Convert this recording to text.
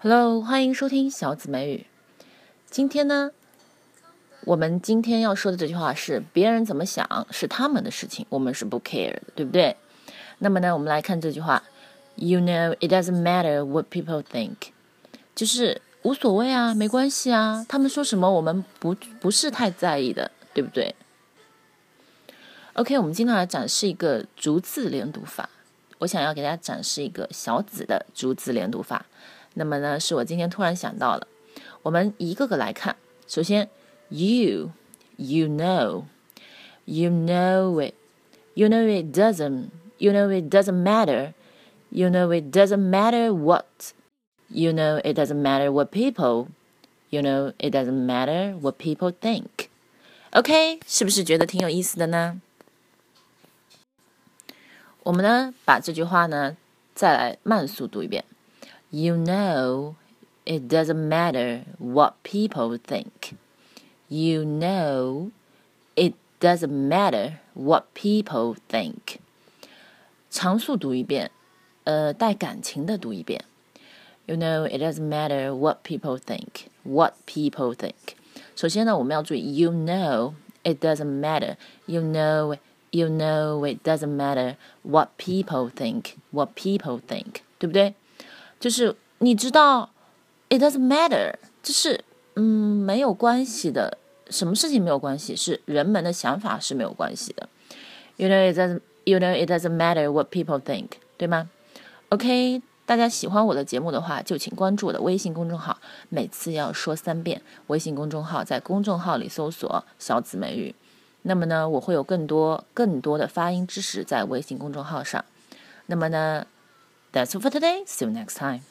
Hello，欢迎收听小紫梅语。今天呢，我们今天要说的这句话是：别人怎么想是他们的事情，我们是不 care 的，对不对？那么呢，我们来看这句话：You know it doesn't matter what people think，就是无所谓啊，没关系啊，他们说什么我们不不是太在意的，对不对 ？OK，我们今天来展示一个逐字连读法。我想要给大家展示一个小紫的逐字连读法。那么呢，是我今天突然想到了，我们一个个来看。首先，you you know you know it you know it doesn't you know it doesn't matter you know it doesn't matter what you know it doesn't matter what people you know it doesn't matter what people think。OK，是不是觉得挺有意思的呢？ 我们呢，把这句话呢，再来慢速读一遍。You know, it doesn't matter what people think. You know, it doesn't matter what people think. 长速读一遍，呃，带感情的读一遍。You know, it doesn't matter what people think. What people think. 首先呢，我们要注意，You know, it doesn't matter. You know, You know, it doesn't matter what people think. What people think，对不对？就是你知道，it doesn't matter，就是嗯没有关系的，什么事情没有关系，是人们的想法是没有关系的。You know it doesn't, you know it doesn't matter what people think，对吗？OK，大家喜欢我的节目的话，就请关注我的微信公众号，每次要说三遍。微信公众号在公众号里搜索“小紫美语”，那么呢，我会有更多更多的发音知识在微信公众号上。那么呢？That's all for today. See you next time.